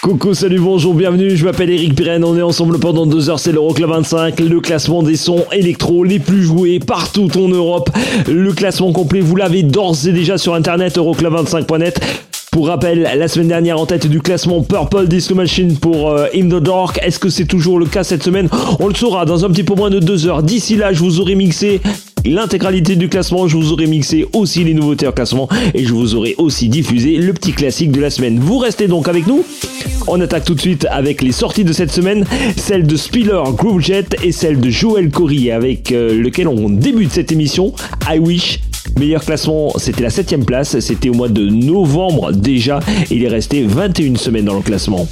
Coucou, salut, bonjour, bienvenue, je m'appelle Eric Pirenne, on est ensemble pendant deux heures, c'est l'Euroclub 25, le classement des sons électro les plus joués partout en Europe. Le classement complet, vous l'avez d'ores et déjà sur internet, euroclub25.net. Pour rappel, la semaine dernière en tête du classement Purple Disco Machine pour euh, In the Dark. Est-ce que c'est toujours le cas cette semaine? On le saura dans un petit peu moins de deux heures. D'ici là, je vous aurai mixé l'intégralité du classement, je vous aurai mixé aussi les nouveautés en classement et je vous aurai aussi diffusé le petit classique de la semaine. Vous restez donc avec nous. On attaque tout de suite avec les sorties de cette semaine, celle de Spiller Groovejet et celle de Joël Corey avec euh, lequel on débute cette émission. I Wish Meilleur classement, c'était la 7ème place, c'était au mois de novembre déjà, il est resté 21 semaines dans le classement.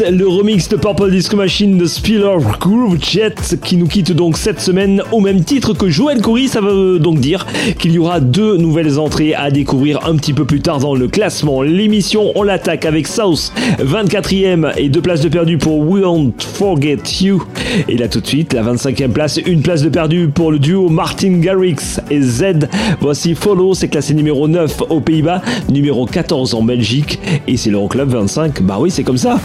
Le remix de Purple Disco Machine de Spiller Groove Jet qui nous quitte donc cette semaine au même titre que Joël Coury. Ça veut donc dire qu'il y aura deux nouvelles entrées à découvrir un petit peu plus tard dans le classement. L'émission, on l'attaque avec South, 24e et deux places de perdu pour We Won't Forget You. Et là tout de suite, la 25e place, une place de perdu pour le duo Martin Garrix et Z. Voici Follow, c'est classé numéro 9 aux Pays-Bas, numéro 14 en Belgique et c'est l'Euroclub 25. Bah oui, c'est comme ça.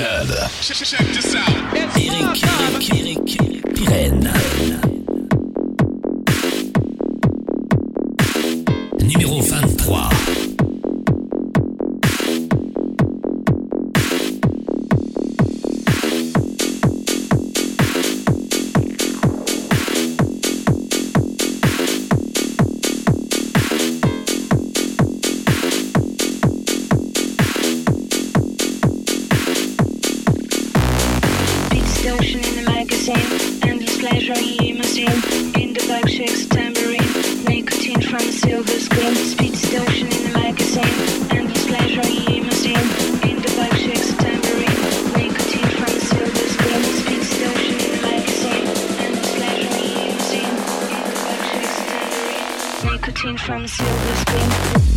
House. Magazine, endless pleasure in the tambourine, nicotine from silver screen. Speed distortion in the magazine, endless pleasure in limousine. In the nicotine from silver screen. Speed in the magazine, endless pleasure in the tambourine, nicotine from silver screen.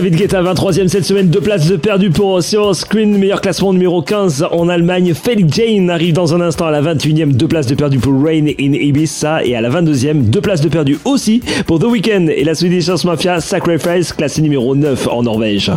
David Guetta, 23ème cette semaine, deux places de perdu pour Sur Screen, meilleur classement numéro 15 en Allemagne. Felix Jane arrive dans un instant à la 21ème, deux places de perdu pour Rain in Ibiza. Et à la 22ème, deux places de perdu aussi pour The Weeknd et la Swedish House Mafia Sacrifice, classé numéro 9 en Norvège.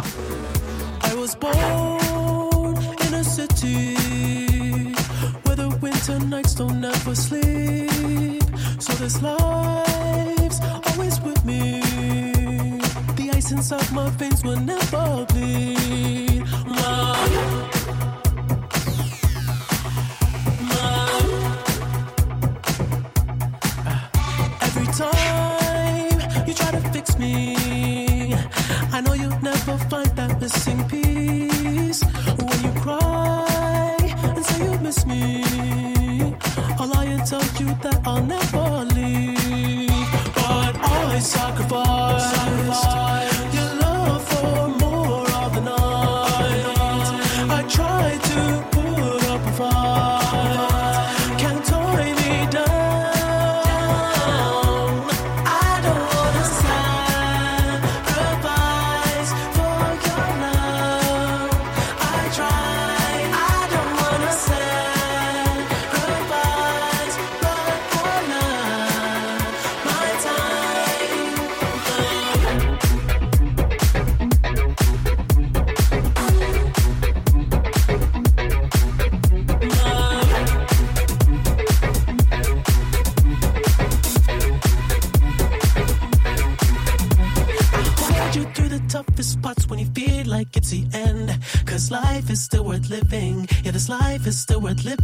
Clip. lip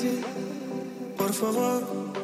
You. Por favor,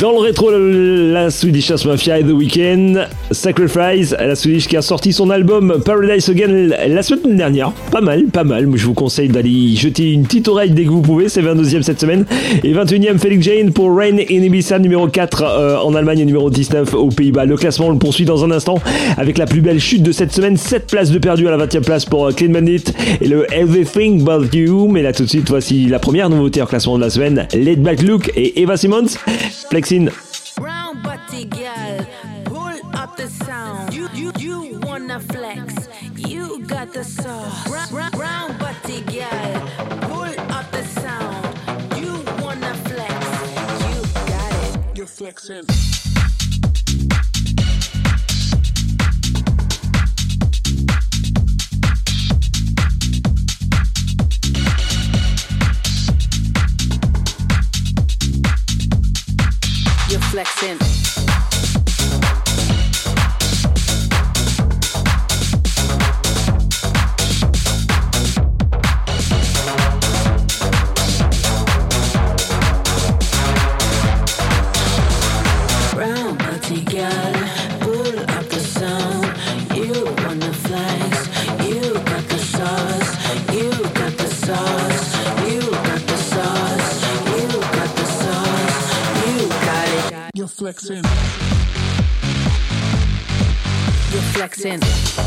Dans le rétro, la Swedish House Mafia et The Weeknd, Sacrifice, la Swedish qui a sorti son album Paradise Again la semaine dernière. Pas mal, pas mal. Je vous conseille d'aller y jeter une petite oreille dès que vous pouvez. C'est 22e cette semaine. Et 21e, Felix Jane pour Rain in Ibiza, numéro 4 euh, en Allemagne et numéro 19 aux Pays-Bas. Le classement, on le poursuit dans un instant avec la plus belle chute de cette semaine. 7 places de perdu à la 20e place pour euh, Clean Bandit et le Everything But You. Mais là, tout de suite, voici la première nouveauté en classement de la semaine. Laid Back Luke et Eva Simmons. Flexin. Brown butty girl, pull up the sound. You you you wanna flex? You got the sauce. Girl, pull up the sound. You wanna flex? You got it. You're flexing. Since.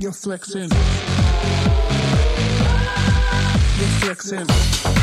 You're flexing. You're flexing.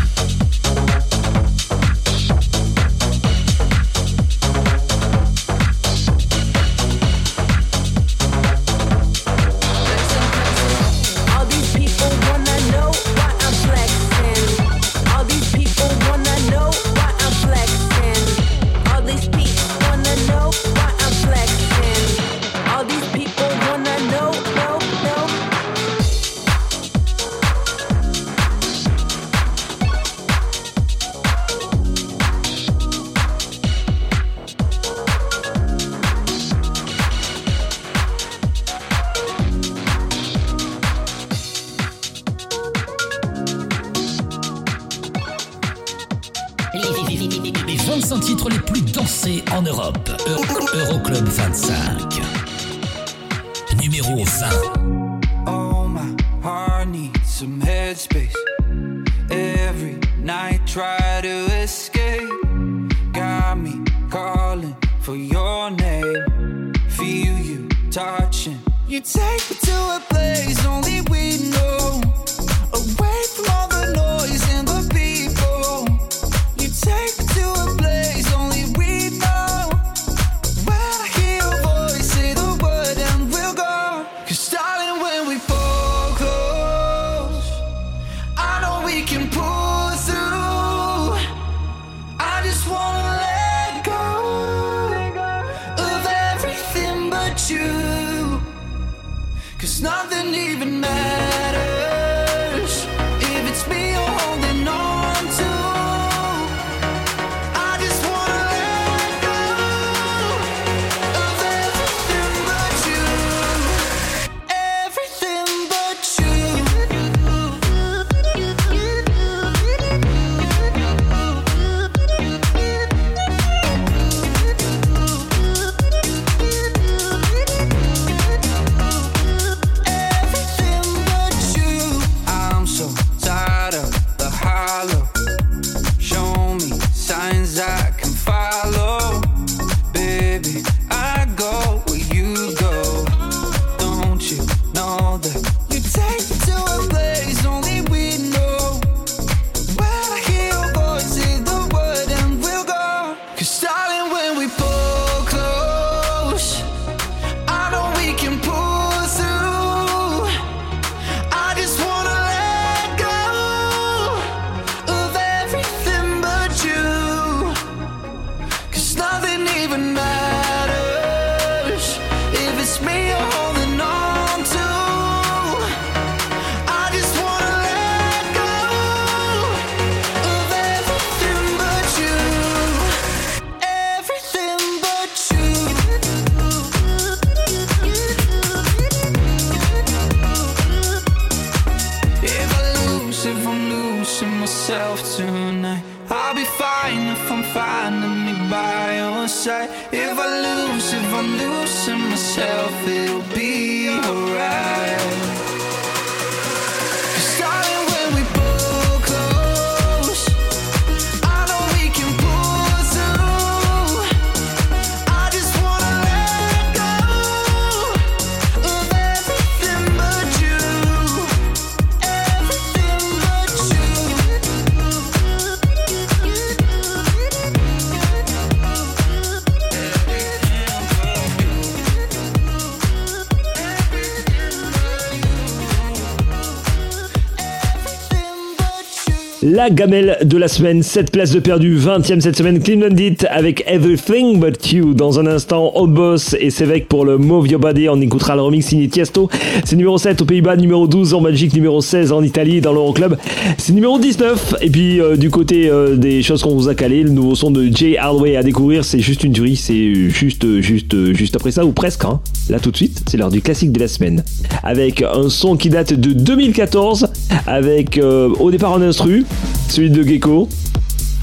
La gamelle de la semaine, 7 places de perdu, 20ème cette semaine, Cleveland It avec Everything But You. Dans un instant, Home Boss et Sevec pour le Move Your Body. On écoutera le remix signé Tiesto. C'est numéro 7 aux Pays-Bas, numéro 12 en Belgique, numéro 16 en Italie dans l'Euroclub. C'est numéro 19. Et puis, euh, du côté euh, des choses qu'on vous a calées, le nouveau son de Jay Hardway à découvrir, c'est juste une tuerie. C'est juste, juste, juste après ça, ou presque. Hein. Là, tout de suite, c'est l'heure du classique de la semaine. Avec un son qui date de 2014, avec euh, au départ un instru, celui de Gecko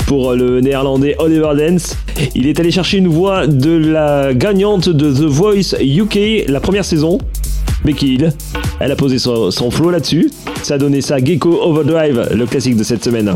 pour le néerlandais Oliver Dance. Il est allé chercher une voix de la gagnante de The Voice UK la première saison, Becky Hill. Elle a posé son, son flow là-dessus. Ça a donné ça Gecko Overdrive, le classique de cette semaine.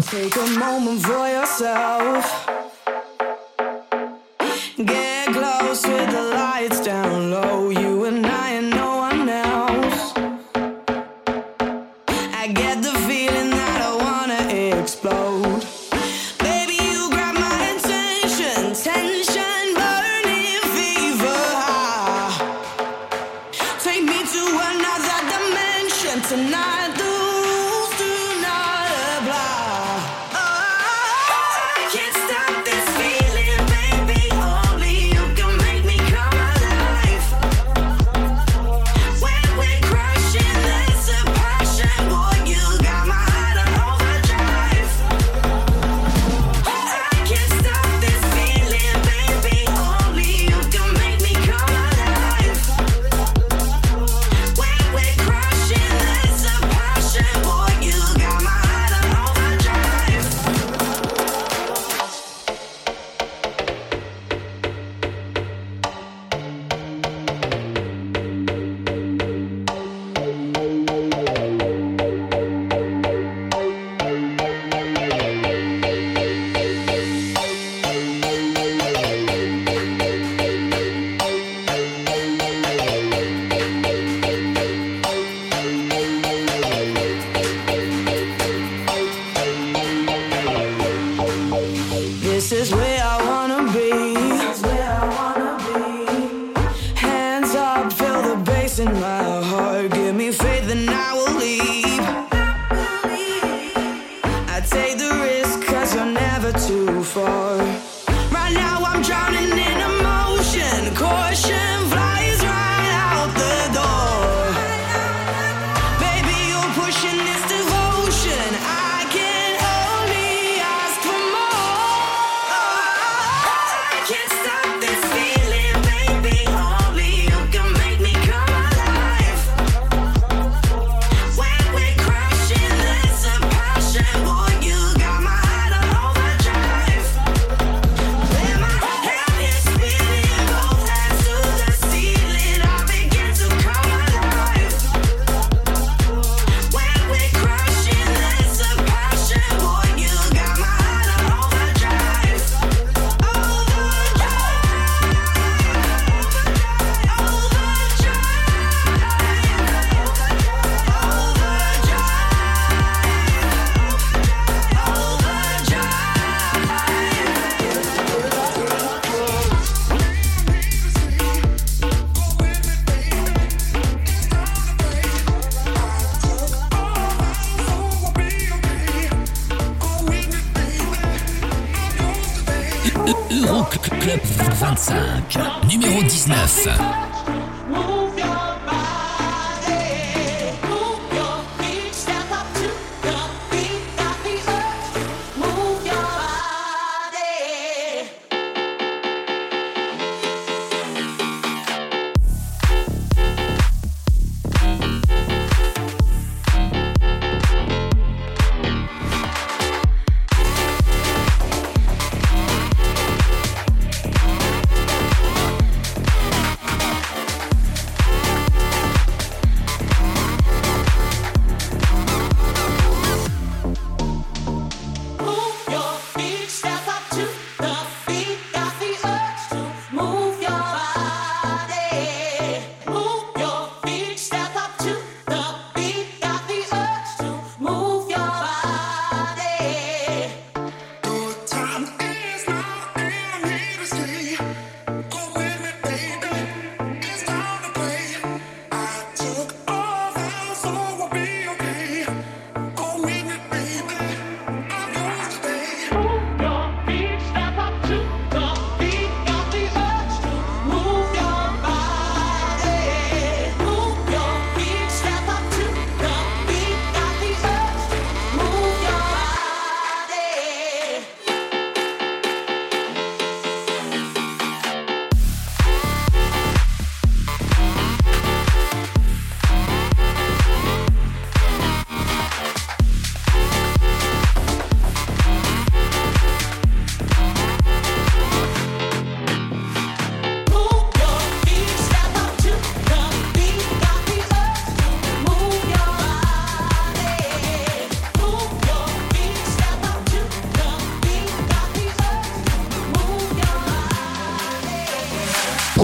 19.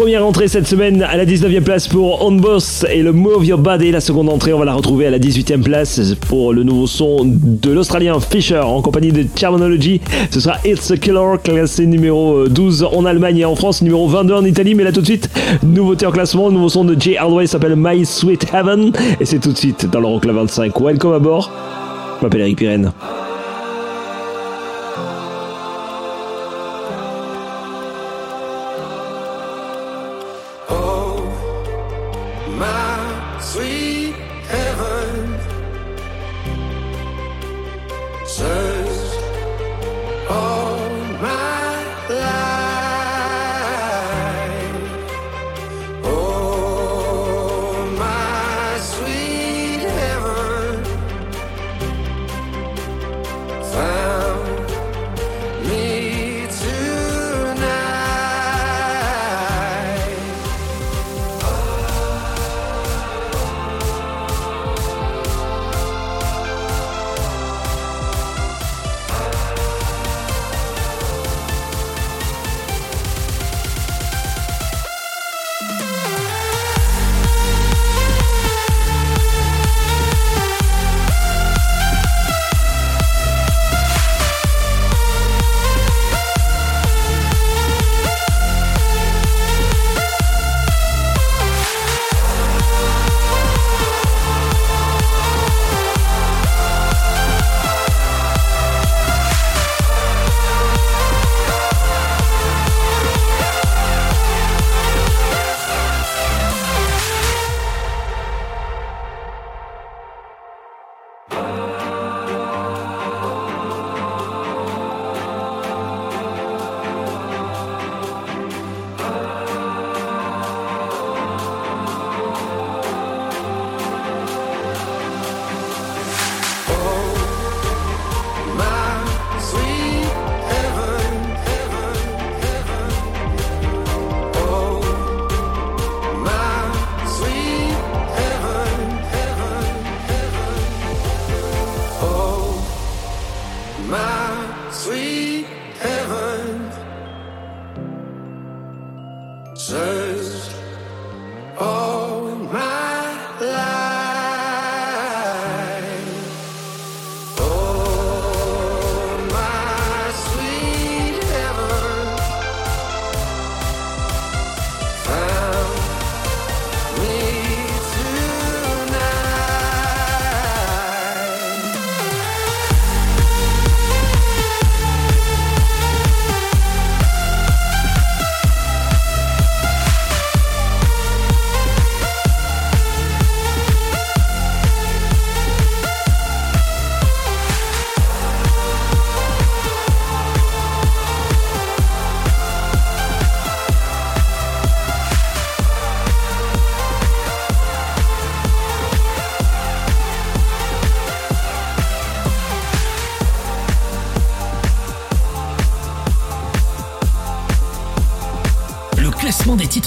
Première entrée cette semaine à la 19e place pour On Boss et le Move Your Body. La seconde entrée, on va la retrouver à la 18e place pour le nouveau son de l'Australien Fisher en compagnie de Terminology. Ce sera It's a Killer, classé numéro 12 en Allemagne et en France, numéro 22 en Italie. Mais là tout de suite, nouveauté en classement, nouveau son de Jay Hardway s'appelle My Sweet Heaven et c'est tout de suite dans l'Euroclub 25. Welcome à bord. Je m'appelle Eric Pirenne.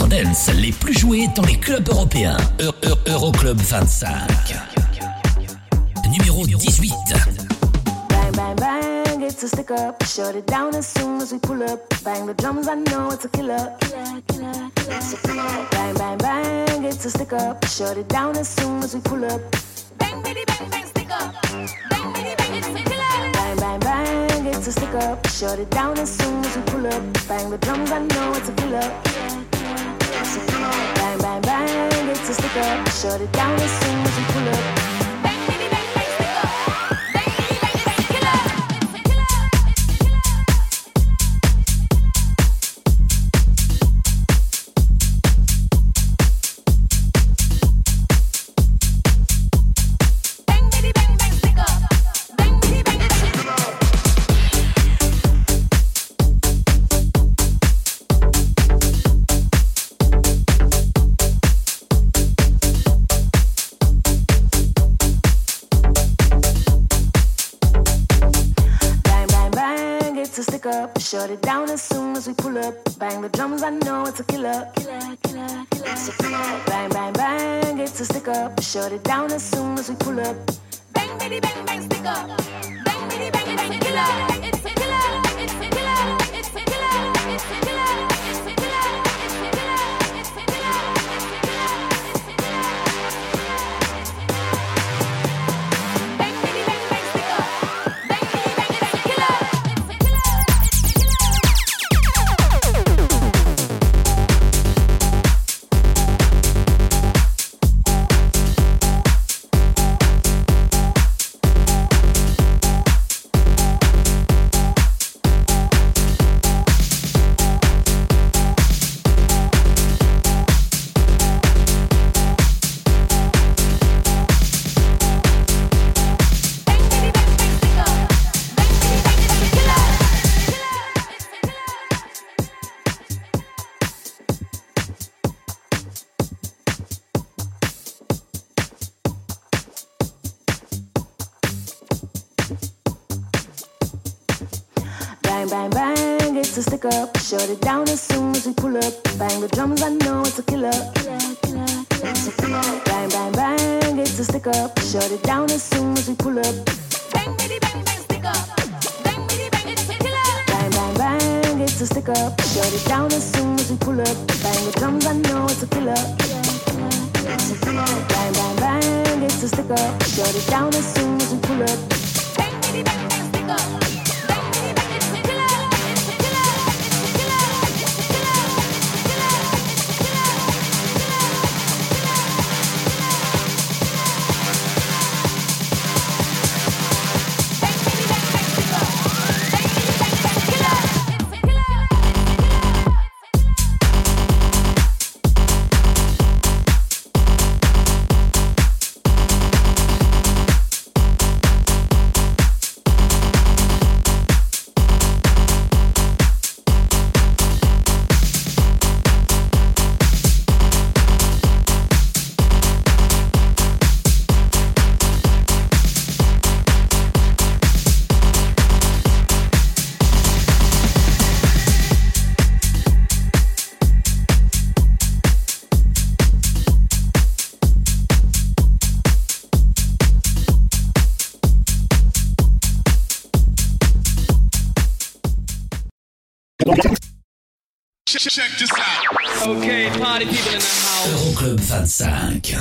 Les plus joués dans les clubs européens. Eu- Eu- Euroclub 25. Numéro 18. Bang, bang, bang, it's a stick up. Shut it down as soon as we pull up. Bang the drums, I know it's a. Bang, bang, stick up. Bang, bang, stick up. Stick up. Shut it down as soon as pull up. Bang the drums, I know it's a. stick up. Shut it down as soon as you pull up. Killer. Killer, killer, killer. Bang, bang, bang, it's a stick up. Shut it down as soon as we pull up. Bang, bitty, bang, bang, stick up. Bang, bitty, bang, it's a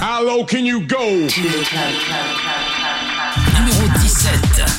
How low can you go? Numéro 17.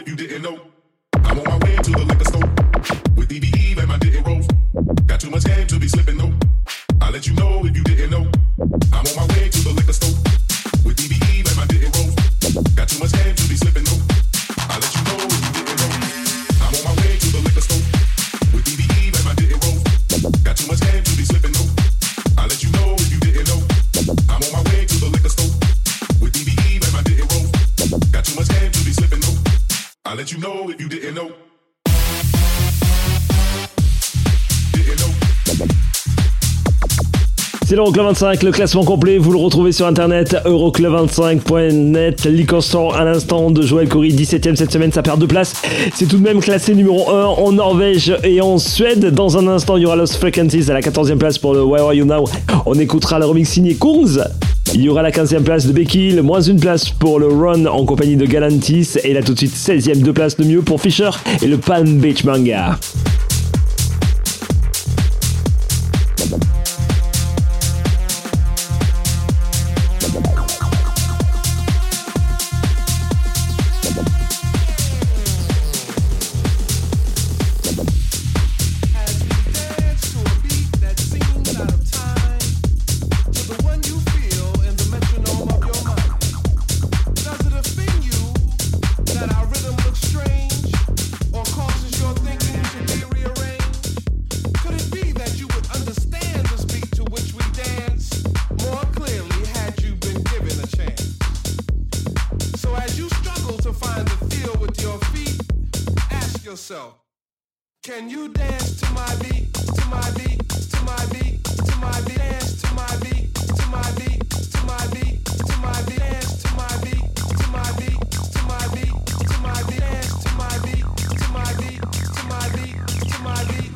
it, you didn't know. l'Euroclub 25, le classement complet, vous le retrouvez sur internet, euroclub25.net, Liquor Store à l'instant de Joël Corey, 17ème cette semaine, ça perd deux places. C'est tout de même classé numéro 1 en Norvège et en Suède. Dans un instant, il y aura Lost Frequencies à la 14e place pour le Where Are You Now. On écoutera le remix signé Kungs. Il y aura la 15e place de Becky, le moins une place pour le Run en compagnie de Galantis et là tout de suite 16e deux places de mieux pour Fisher et le Palm Beach Manga. Yourself, can you dance to my beat, to my beat, to my beat, to my beat, dance to my beat, to my beat, to my beat, to my beat, dance to my beat, to my beat, to my beat, to my beat, dance to my beat, to my beat, to my beat, to my beat.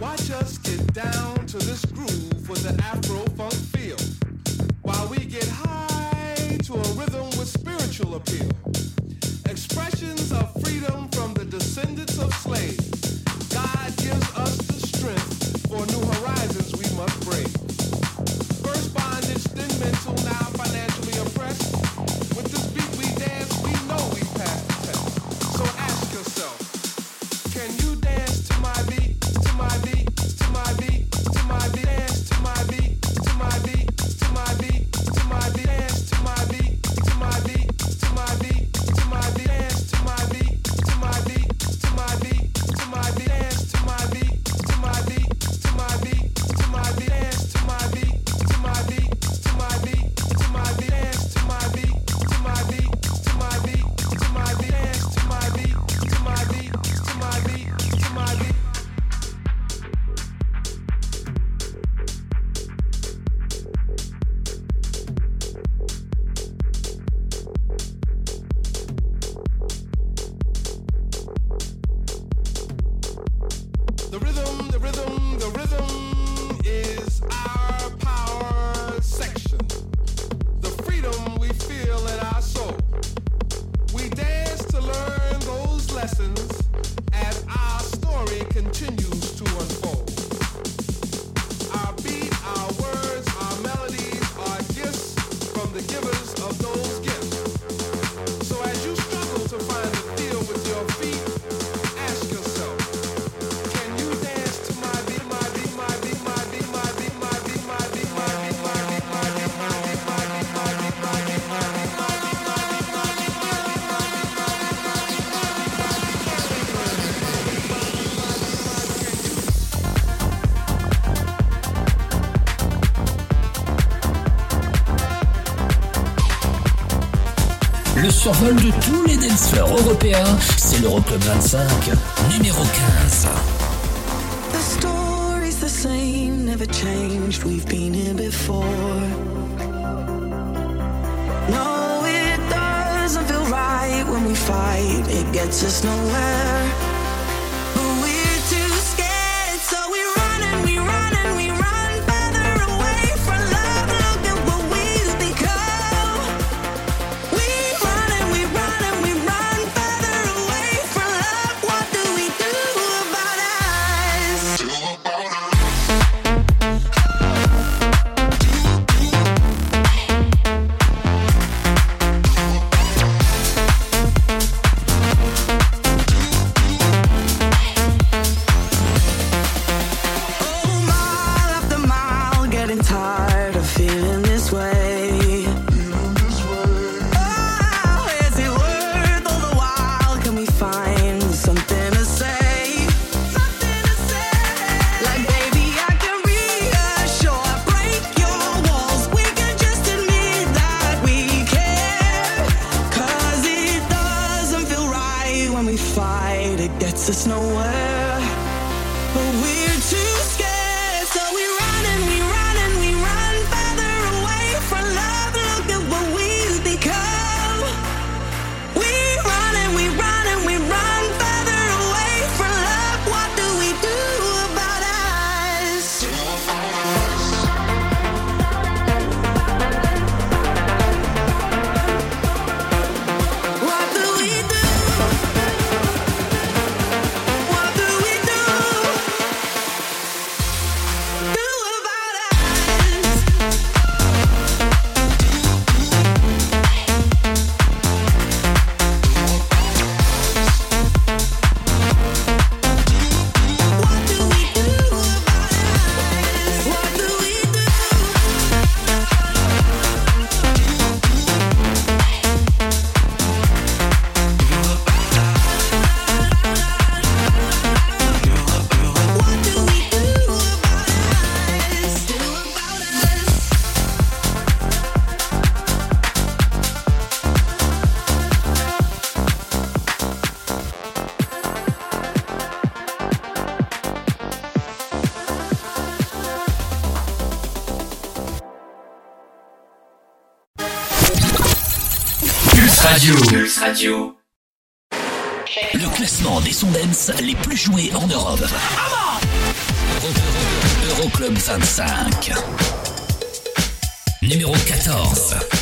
Watch us get down to this groove with an Afro funk feel, while we get high to a rhythm with spiritual appeal. Expressions of freedom from the descendants of slaves. Survol de tous les européens, c'est l'Euroclub 25, numéro 15. The story's the same, never changed. We've been here before. No, it doesn't feel right when we fight. It gets us nowhere. there's no way. Le classement des sons dance les plus joués en Europe. Euroclub 25. Numéro 14.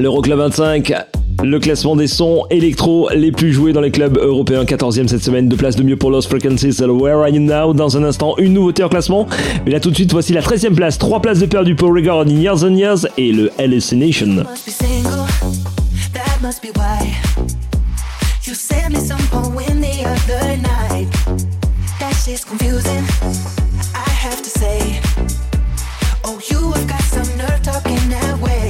L'Euroclub 25, le classement des sons électro les plus joués dans les clubs européens. 14e cette semaine, deux places de mieux pour Lost Frequencies. Where Are You Now? Dans un instant, une nouveauté en classement. Mais là tout de suite, voici la 13e place. Trois places de perdu pour Regard in Years and Years et le Hallucination. Oh, you have got some nerve talking that way.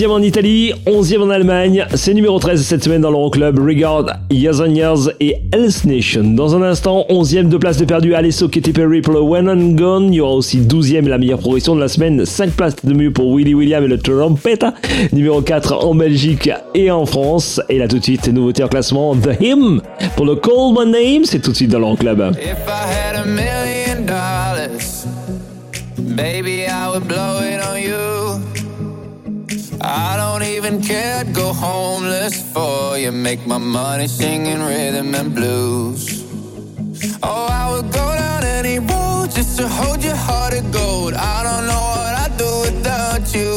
10e en Italie, 11e en Allemagne. C'est numéro 13 cette semaine dans l'Euroclub. Regard, Years and Years et Else Nation. Dans un instant, 11e de place de perdu. Alesso, Katy Perry pour le When and Gone. Il y aura aussi 12e la meilleure progression de la semaine. 5 places de mieux pour Willy William et le Trompette. Numéro 4 en Belgique et en France. Et là tout de suite, nouveauté en classement The Hymn pour le Call My Name. C'est tout de suite dans l'Euroclub. Baby, I. I don't even care, to go homeless for you. Make my money singing rhythm and blues. Oh, I would go down any road just to hold your heart of gold. I don't know what I'd do without you.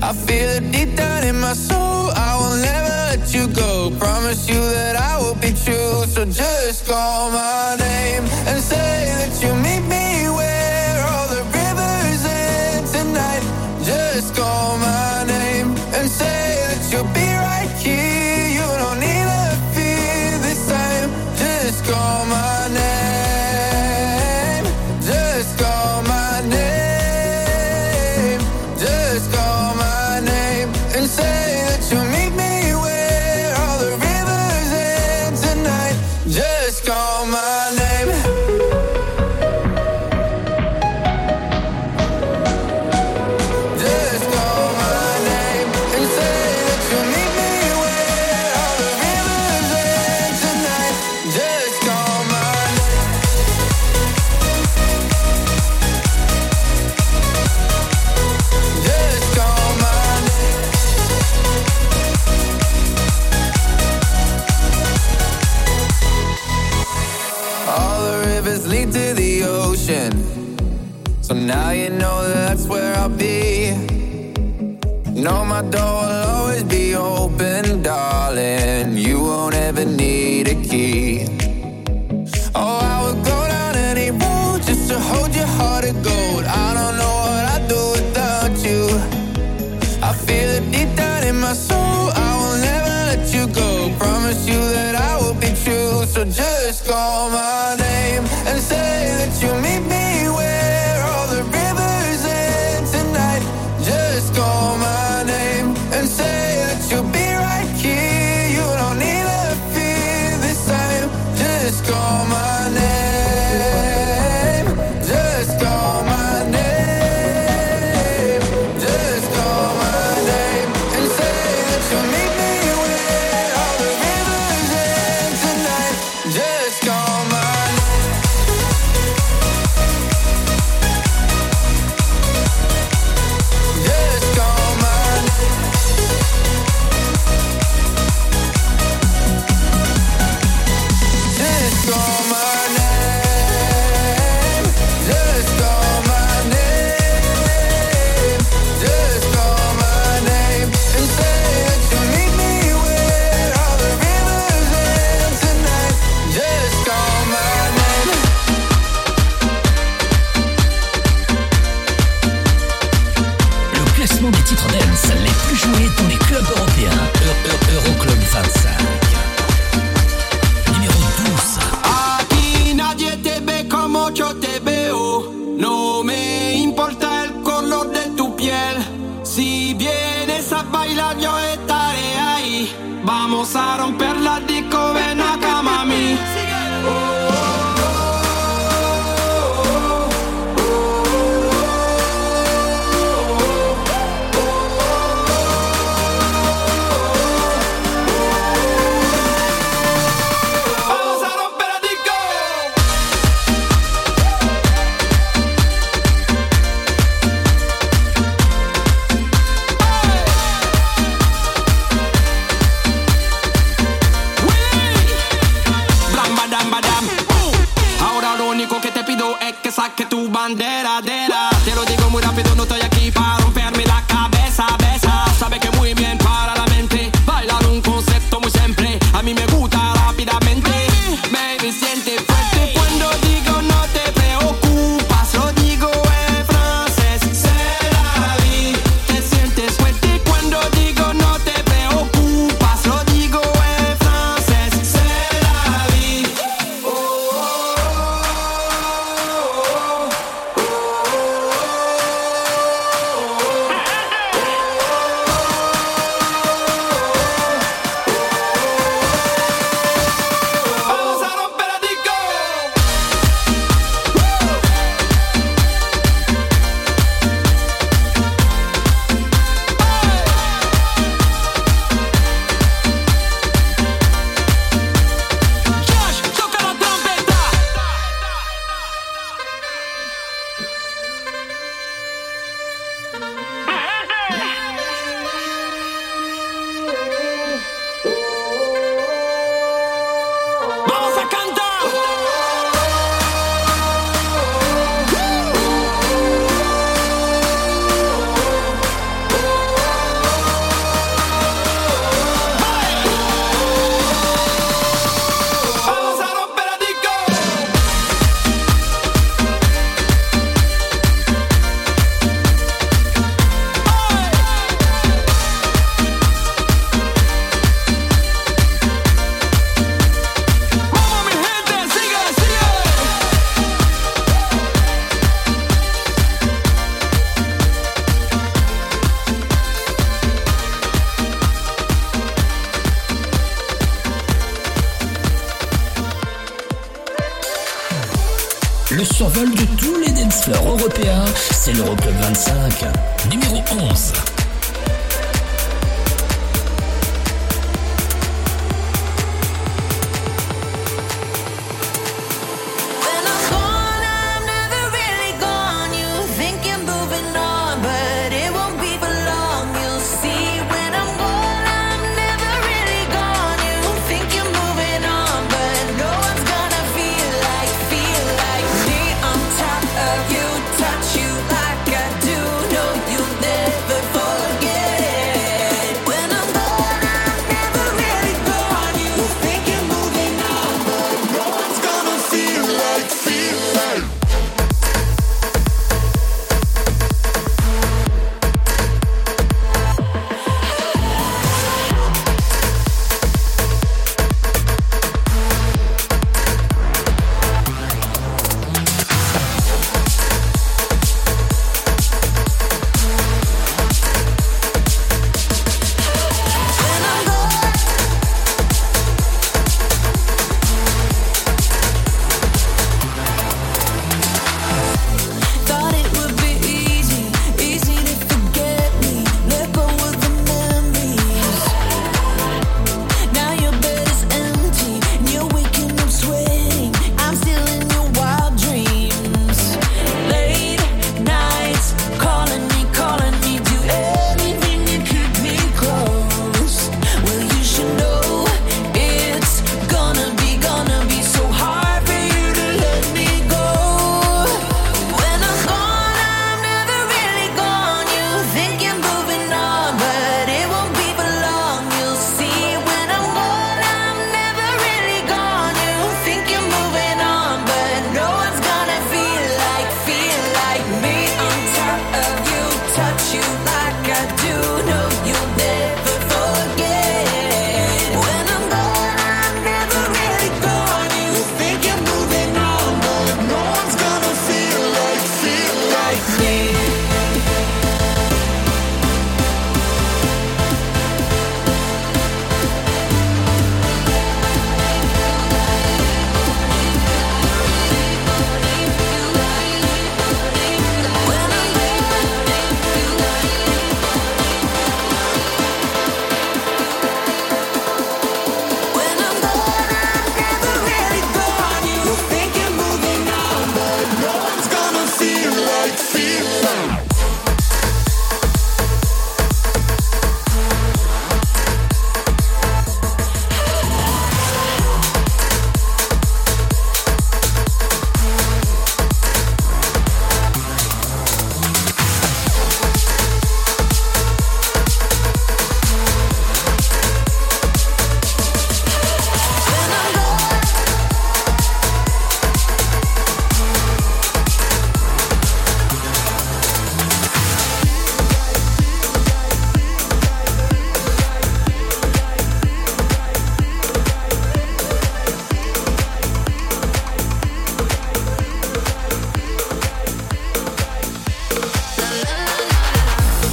I feel it deep down in my soul. I will never let you go. Promise you that I will be true. So just call my name and say that you meet me where all the rivers end tonight. Just call.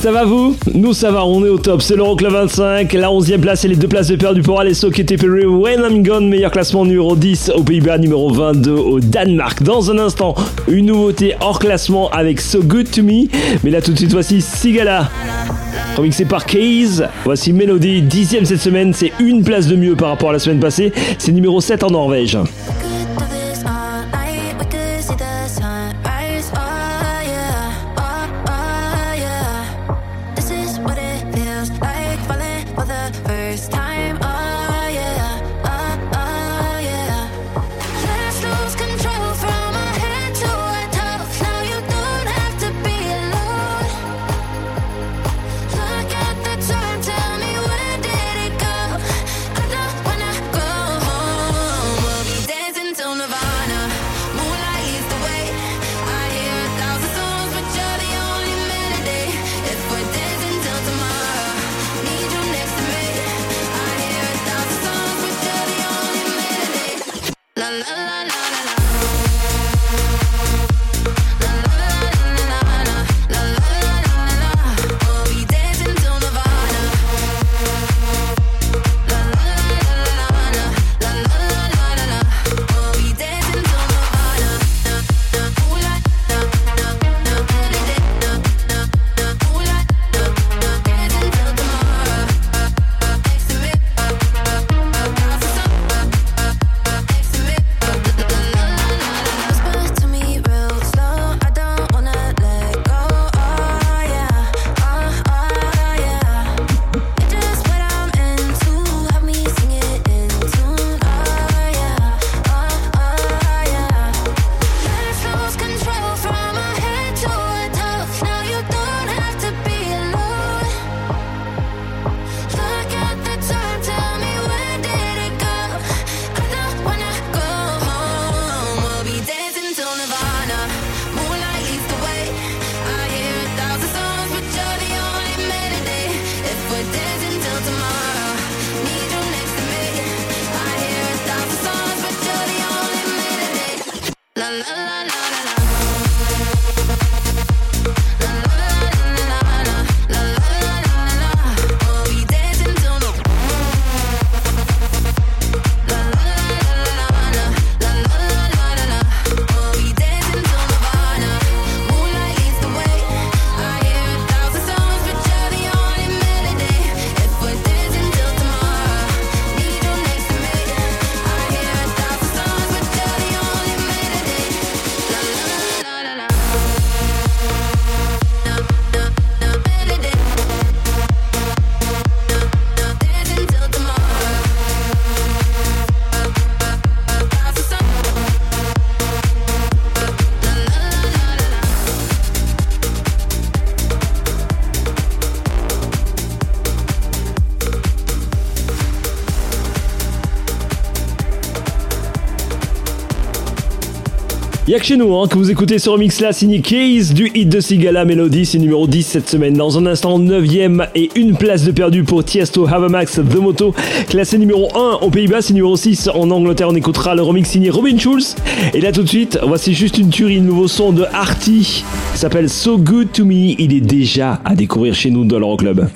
Ça va vous Nous ça va, on est au top. C'est l'Euroclub 25, la 11e place et les deux places de perdu pour Alesso qui était Perry When I'm Gone, meilleur classement numéro 10 aux Pays-Bas, numéro 22 au Danemark. Dans un instant, une nouveauté hors classement avec So Good To Me. Mais là tout de suite, voici Sigala. Remixé par Keys, voici Melody, dixième cette semaine, c'est une place de mieux par rapport à la semaine passée, c'est numéro 7 en Norvège. Y'a que chez nous hein, que vous écoutez ce remix là signé Case du hit de Sigala Melody, c'est numéro 10 cette semaine. Dans un instant, 9ème et une place de perdu pour Tiesto Havamax The Moto, classé numéro 1 aux Pays-Bas, c'est numéro 6 en Angleterre. On écoutera le remix signé Robin Schulz. Et là tout de suite, voici juste une tuerie, le nouveau son de Artie, s'appelle So Good To Me. Il est déjà à découvrir chez nous dans l'Euroclub.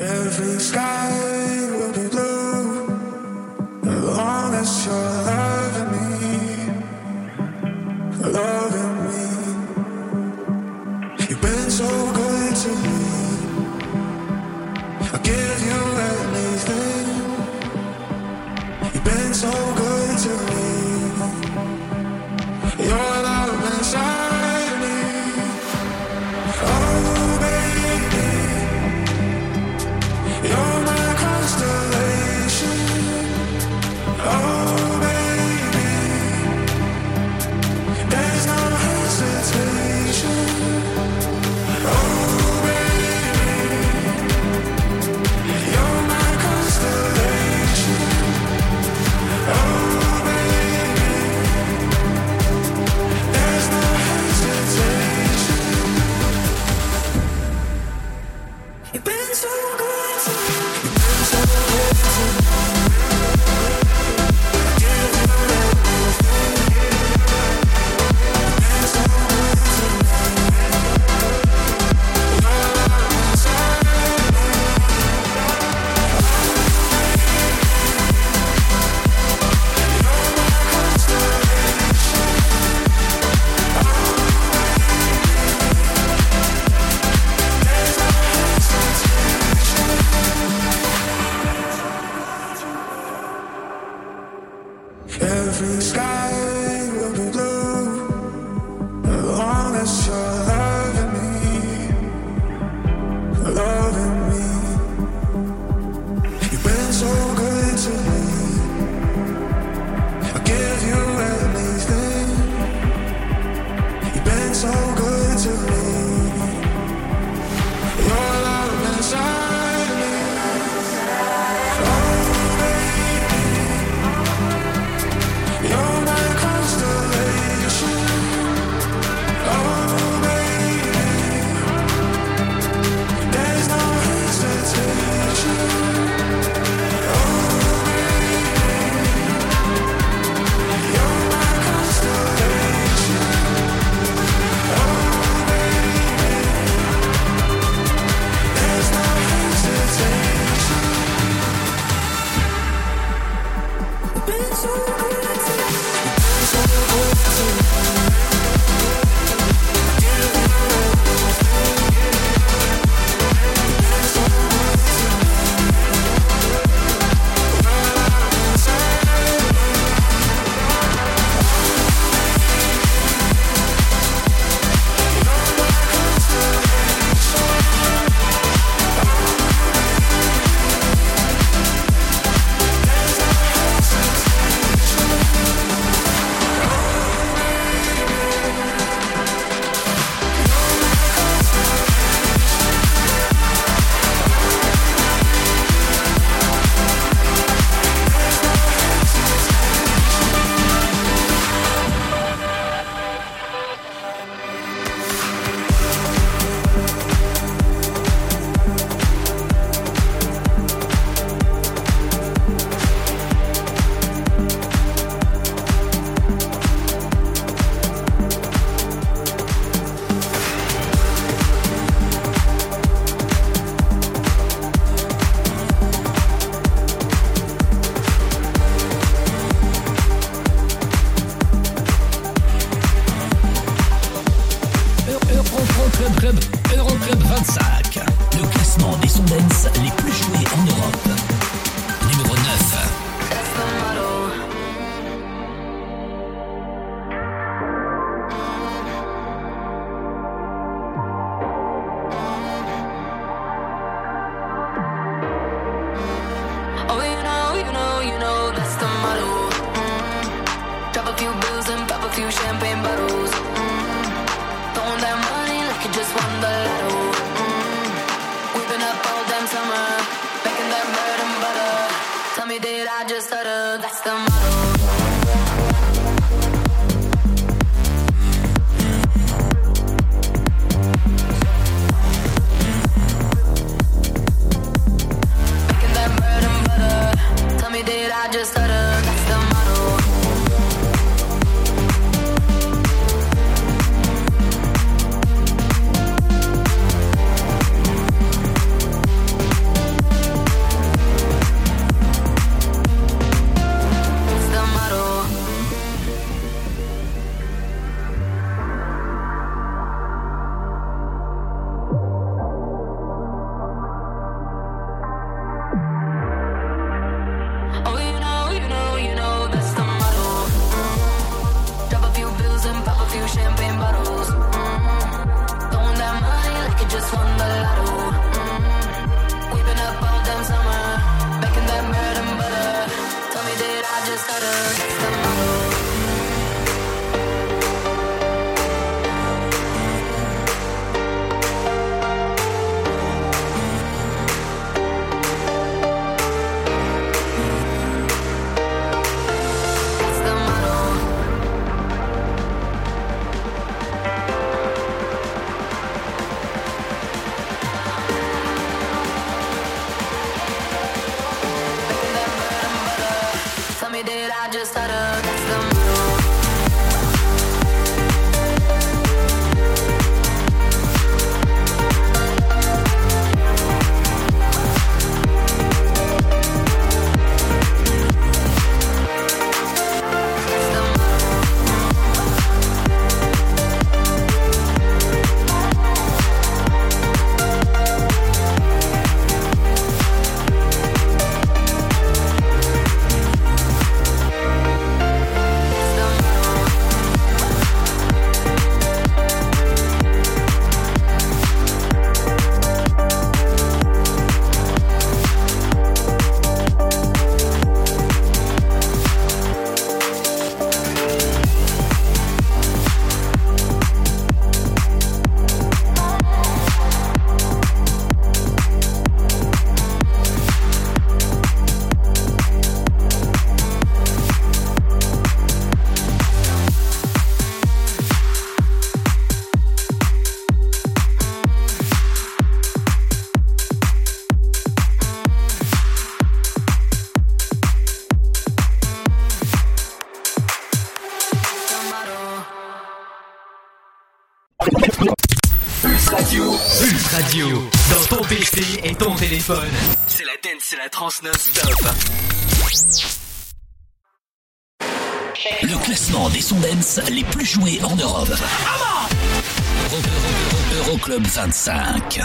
Le classement des sons les plus joués en Europe. Euroclub 25.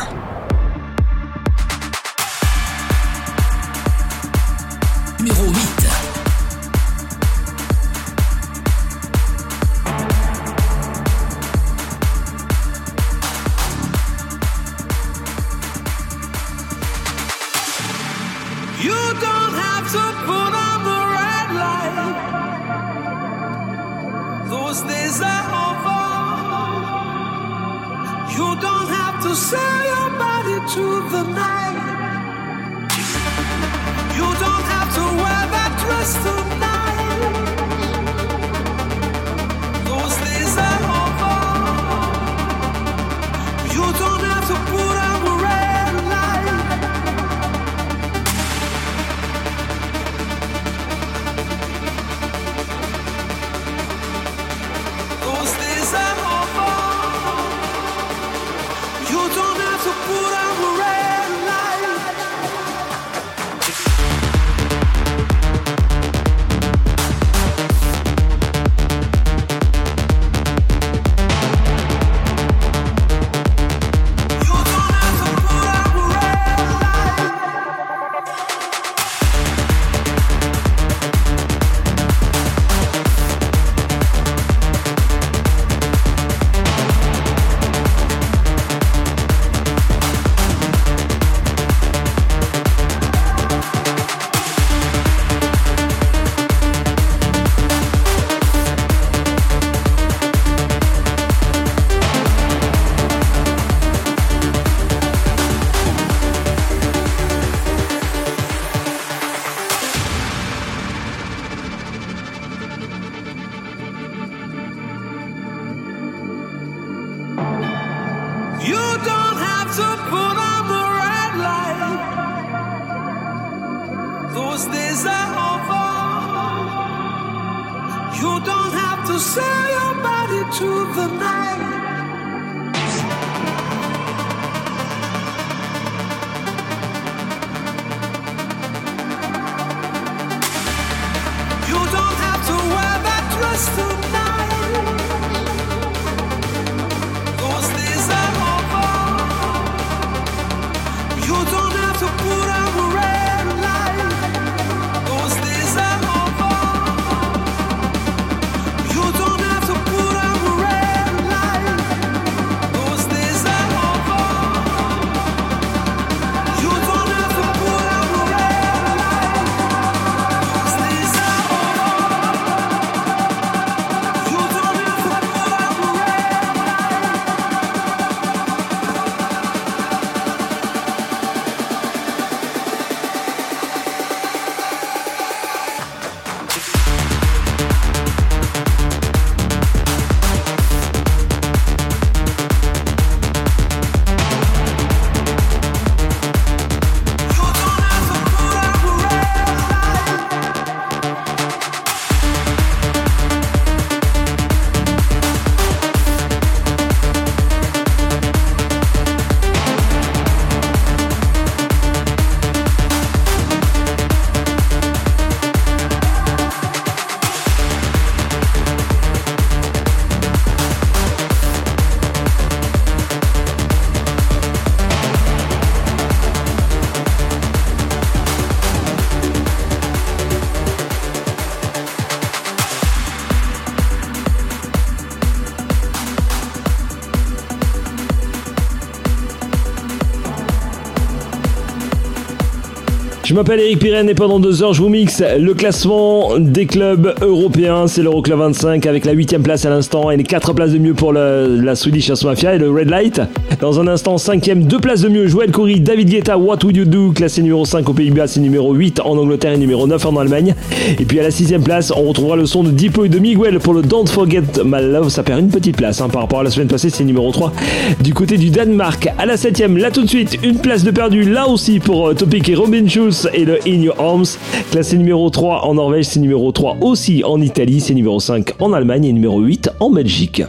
M'appelle Eric Pirenne et pendant deux heures, je vous mixe le classement des clubs européens. C'est l'Euroclub 25 avec la huitième place à l'instant et les quatre places de mieux pour la Swedish House et le Red Light. Dans un instant, cinquième, deux places de mieux. Joël Coury, David Guetta, What Would You Do, classé numéro 5 aux Pays-Bas, c'est numéro 8 en Angleterre et numéro 9 en Allemagne. Et puis à la sixième place, on retrouvera le son de Dipo et de Miguel pour le Don't Forget My Love. Ça perd une petite place hein, par rapport à la semaine passée, c'est numéro 3 du côté du Danemark. À la septième, là tout de suite, une place de perdu là aussi pour euh, Topic et Robin Schulz et le In Your Arms. Classé numéro 3 en Norvège, c'est numéro 3 aussi en Italie, c'est numéro 5 en Allemagne et numéro 8 en Belgique.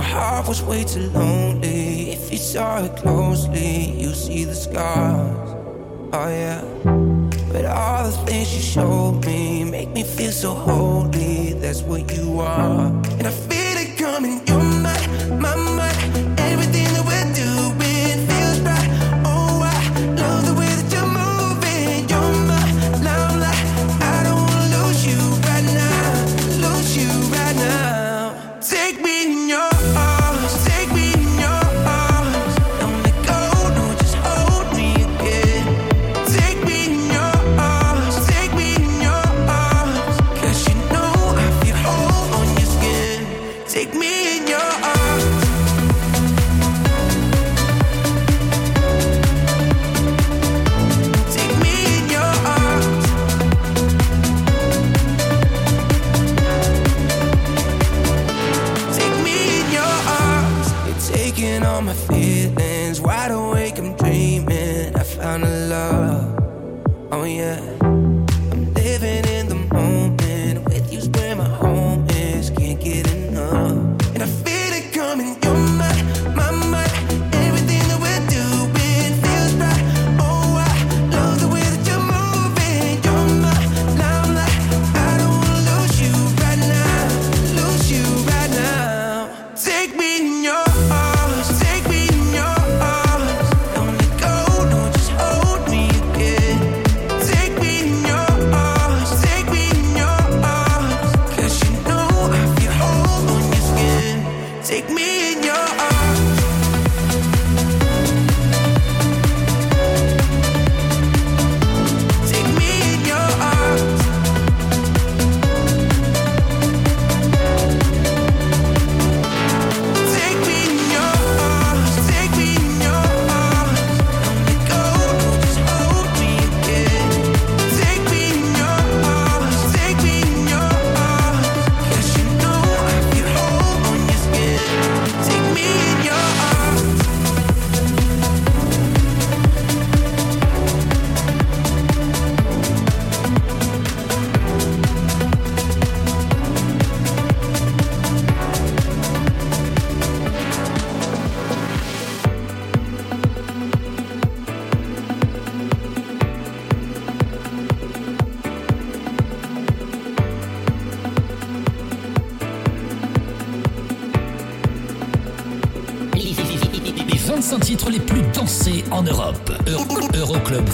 My heart was way too lonely. If you saw it closely, you see the scars. Oh yeah. But all the things you showed me make me feel so holy. That's what you are. And I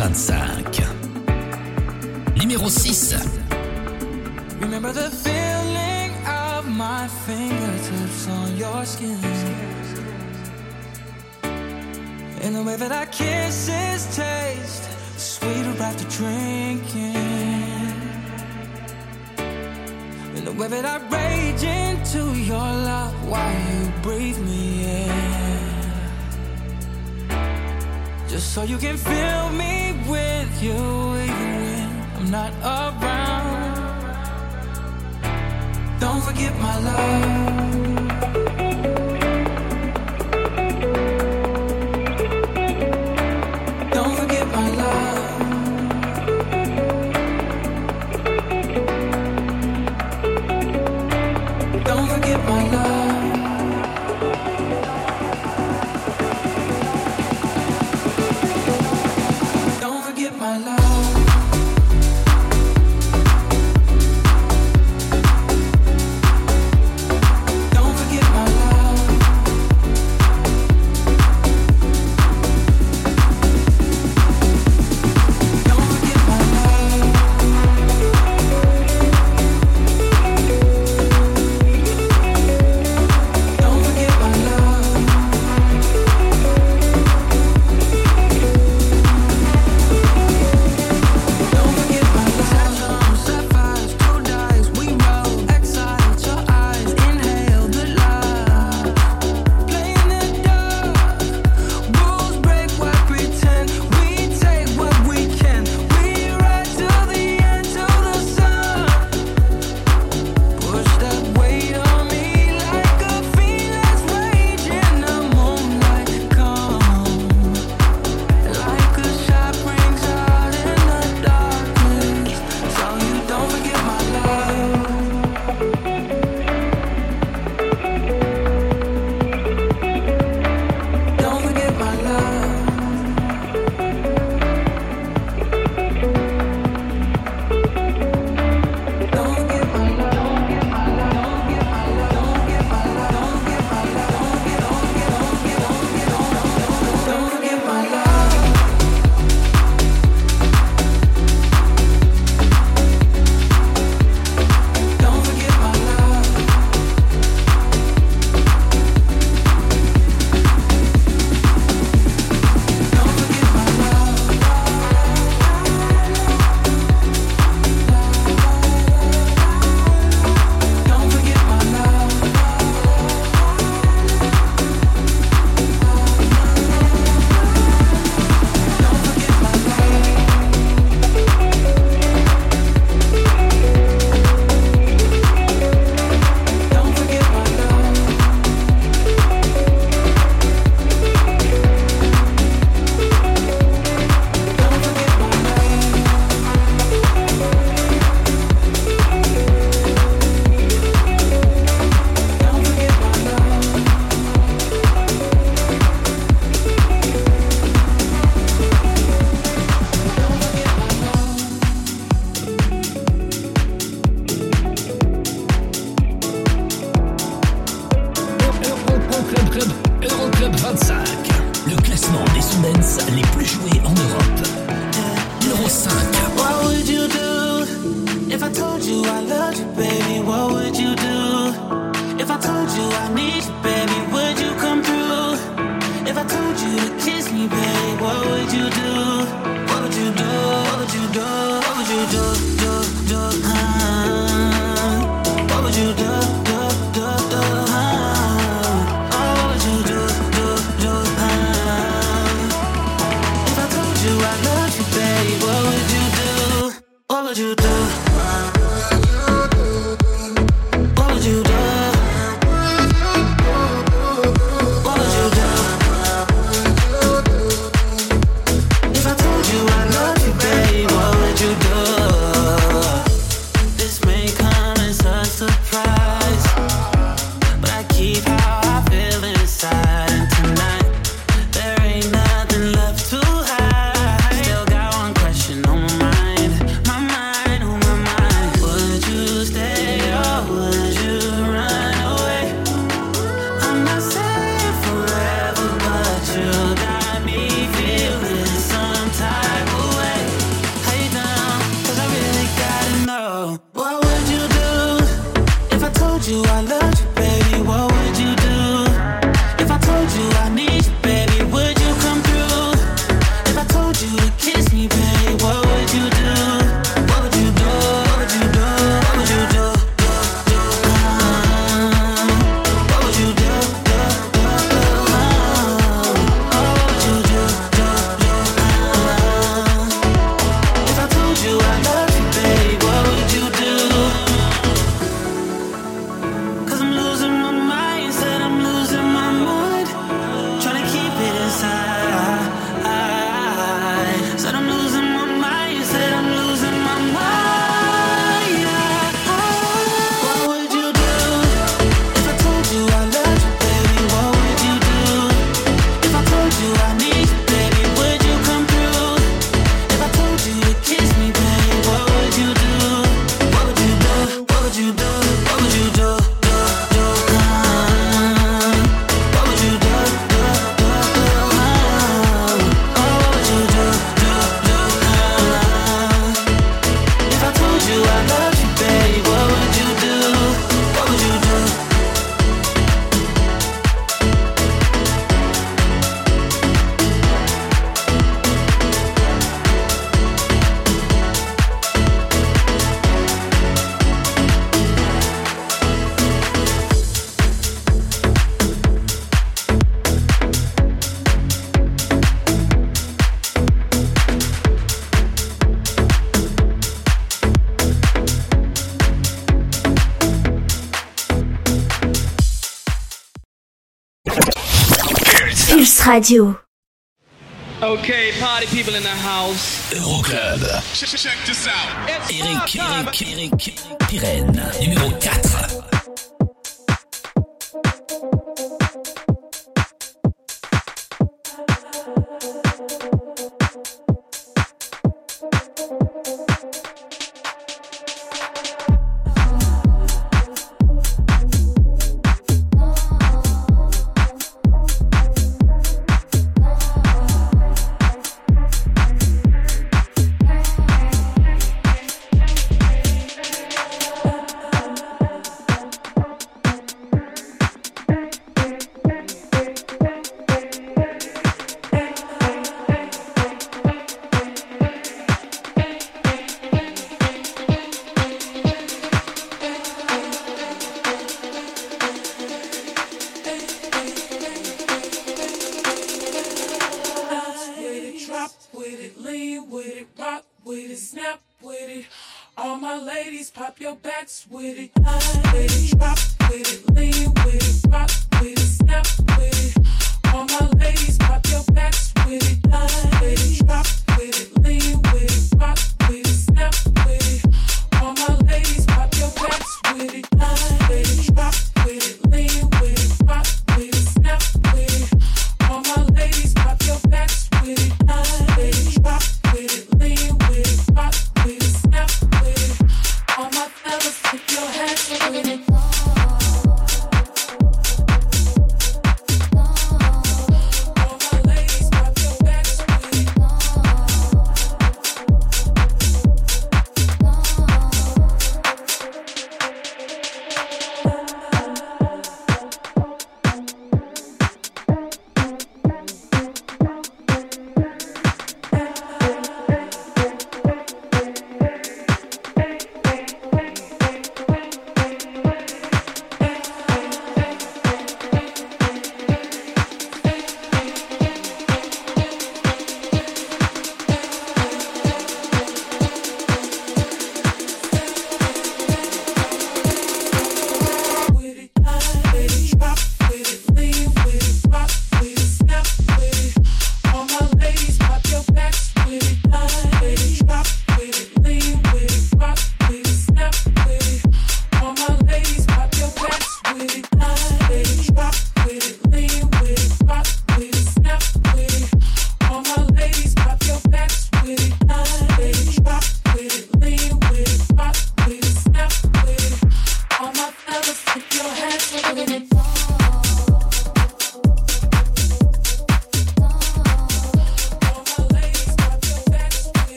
Konstanz Radio. Okay, party people in the house. Euroclub. Check, check this out. Eric, Eric, Eric, Pyrène, numéro 4.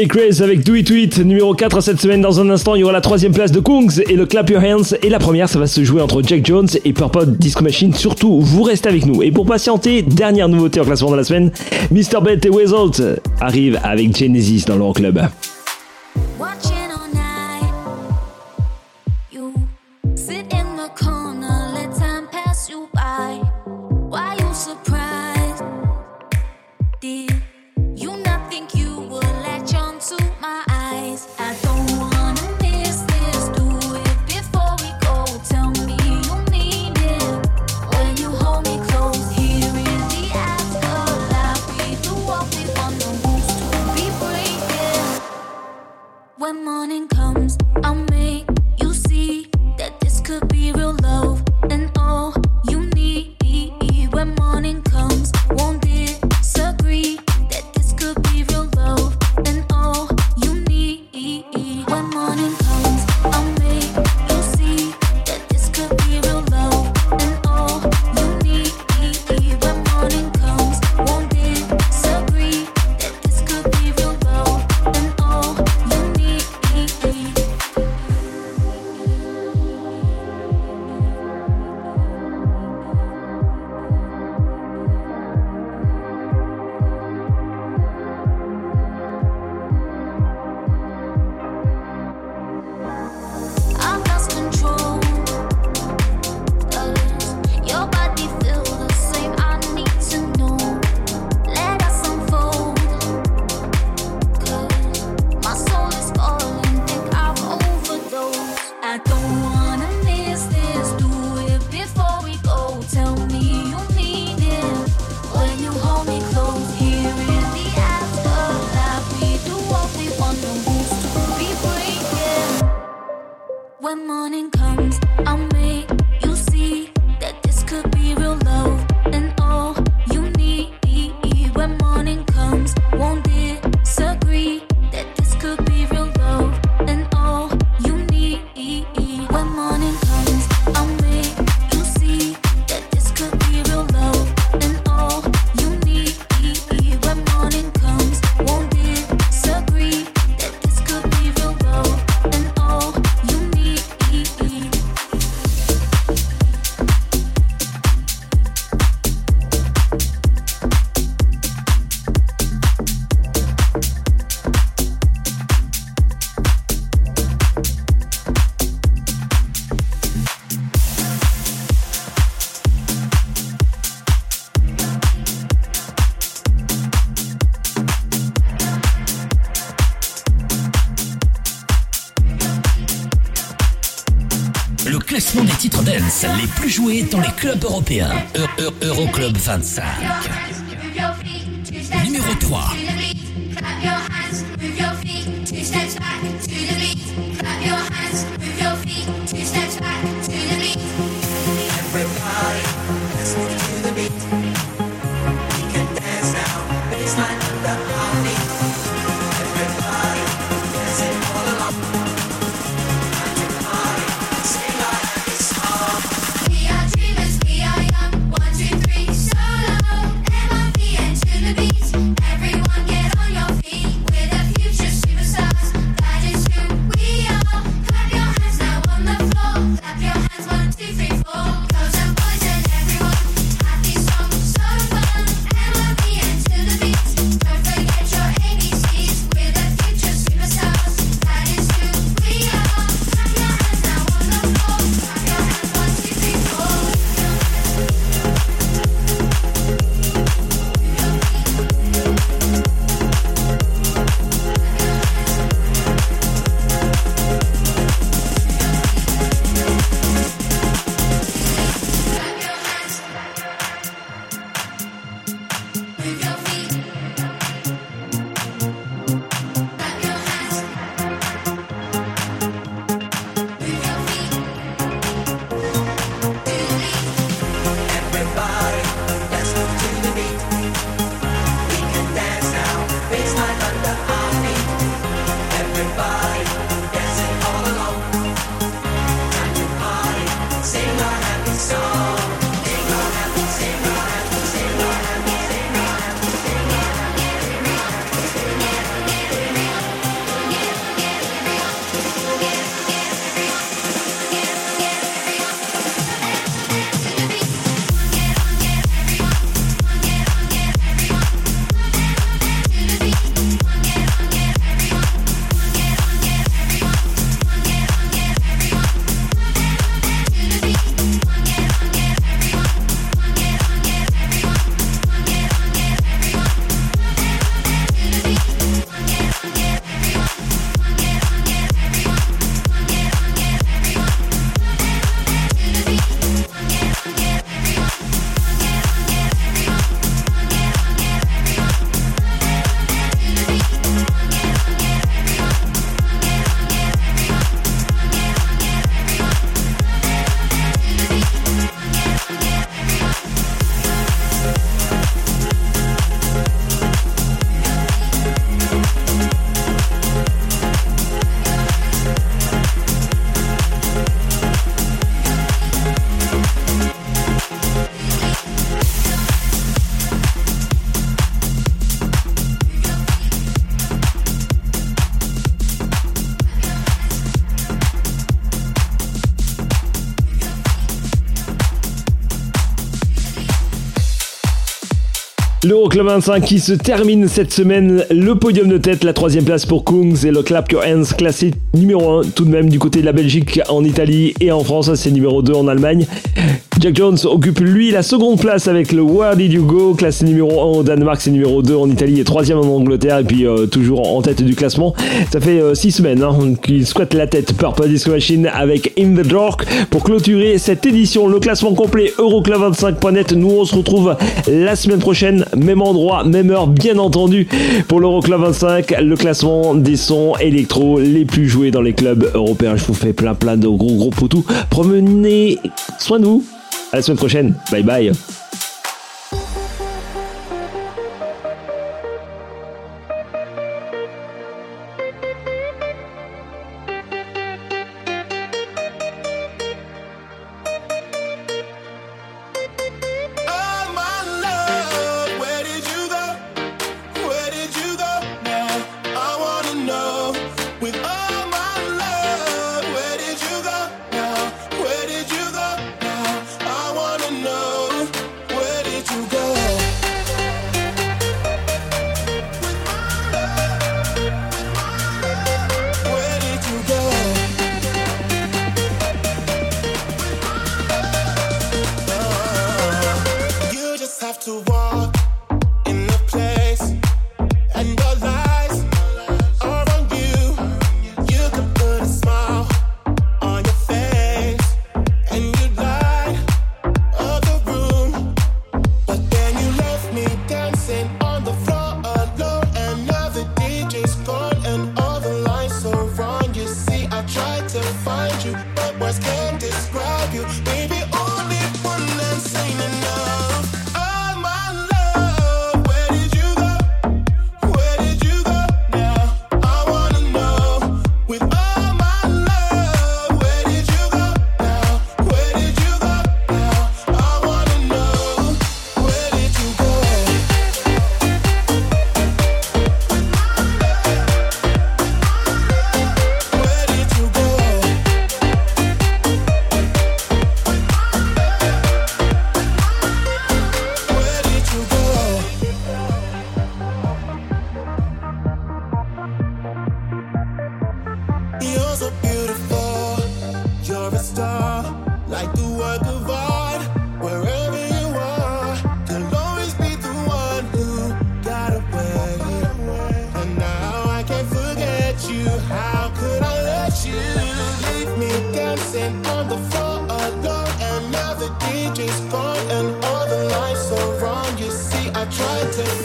et Chris avec Do It numéro 4 cette semaine. Dans un instant, il y aura la troisième place de Kungs et le Clap Your Hands. Et la première, ça va se jouer entre Jack Jones et Purple Disco Machine. Surtout, vous restez avec nous. Et pour patienter, dernière nouveauté en classement de la semaine, Mr. Bett et Wezalt arrivent avec Genesis dans leur club. dans les clubs européens. E, e, Euroclub 25. L'Euroclub 25 qui se termine cette semaine. Le podium de tête, la troisième place pour Kungs et le Clap Your Hands classé numéro 1 tout de même du côté de la Belgique, en Italie et en France. C'est numéro 2 en Allemagne. Jack Jones occupe lui la seconde place avec le Where Did You Go, classé numéro 1 au Danemark, c'est numéro 2 en Italie et troisième en Angleterre et puis euh, toujours en tête du classement. Ça fait 6 euh, semaines hein, qu'il squatte la tête Purple Disco Machine avec In the Dark pour clôturer cette édition. Le classement complet Euroclub25.net. Nous on se retrouve la semaine prochaine, même endroit, même heure bien entendu pour l'Euroclub 25, le classement des sons électro les plus joués dans les clubs européens. Je vous fais plein plein de gros gros poutous. Promenez soin de vous. À la semaine prochaine. Bye bye. so beautiful. You're a star, like the work of art. Wherever you are, you'll always be the one who got away. And now I can't forget you. How could I let you leave me dancing on the floor alone? And now the DJ's gone, and all the lights are wrong. You see, I tried to.